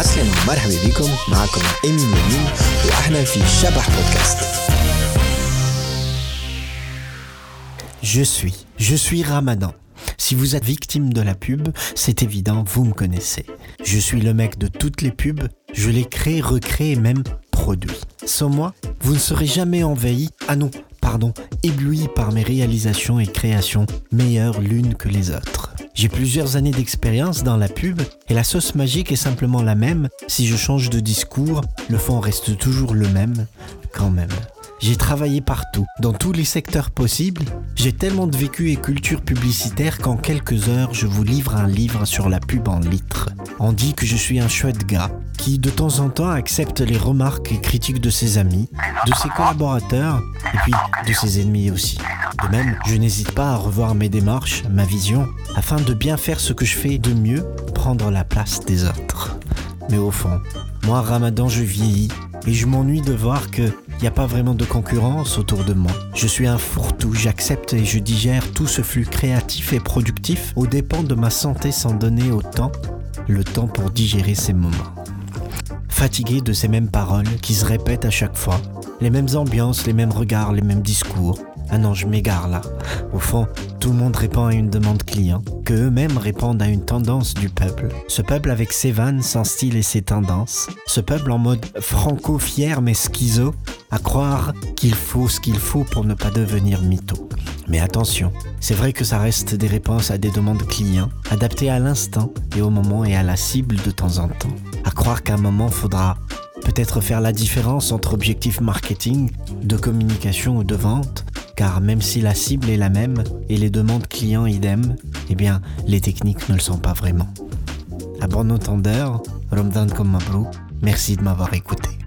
عسلامة ومرحبا بكم معكم إيمين يمين وإحنا في شبح بودكاست Je suis, je suis Ramadan. Si vous êtes victime de la pub, c'est évident, vous me connaissez. Je suis le mec de toutes les pubs, je les crée, recrée et même produit. Sans moi, vous ne serez jamais envahi, ah non, pardon, ébloui par mes réalisations et créations meilleures l'une que les autres. J'ai plusieurs années d'expérience dans la pub et la sauce magique est simplement la même. Si je change de discours, le fond reste toujours le même, quand même. J'ai travaillé partout, dans tous les secteurs possibles. J'ai tellement de vécu et culture publicitaire qu'en quelques heures, je vous livre un livre sur la pub en litres. On dit que je suis un chouette gars qui, de temps en temps, accepte les remarques et critiques de ses amis, de ses collaborateurs et puis de ses ennemis aussi. De même, je n'hésite pas à revoir mes démarches, ma vision, afin de bien faire ce que je fais de mieux, prendre la place des autres. Mais au fond, moi, Ramadan, je vieillis et je m'ennuie de voir que n'y a pas vraiment de concurrence autour de moi. Je suis un fourre-tout, j'accepte et je digère tout ce flux créatif et productif aux dépens de ma santé sans donner autant le temps pour digérer ces moments. Fatigué de ces mêmes paroles qui se répètent à chaque fois, les mêmes ambiances, les mêmes regards, les mêmes discours, ah non, je m'égare là. Au fond, tout le monde répond à une demande client, que eux-mêmes répondent à une tendance du peuple. Ce peuple avec ses vannes, son style et ses tendances. Ce peuple en mode franco-fier mais schizo, à croire qu'il faut ce qu'il faut pour ne pas devenir mytho. Mais attention, c'est vrai que ça reste des réponses à des demandes clients, adaptées à l'instant et au moment et à la cible de temps en temps. Croire qu'à un moment faudra peut-être faire la différence entre objectifs marketing, de communication ou de vente, car même si la cible est la même et les demandes clients idem, eh bien, les techniques ne le sont pas vraiment. À bon entendeur, Ramadan comme merci de m'avoir écouté.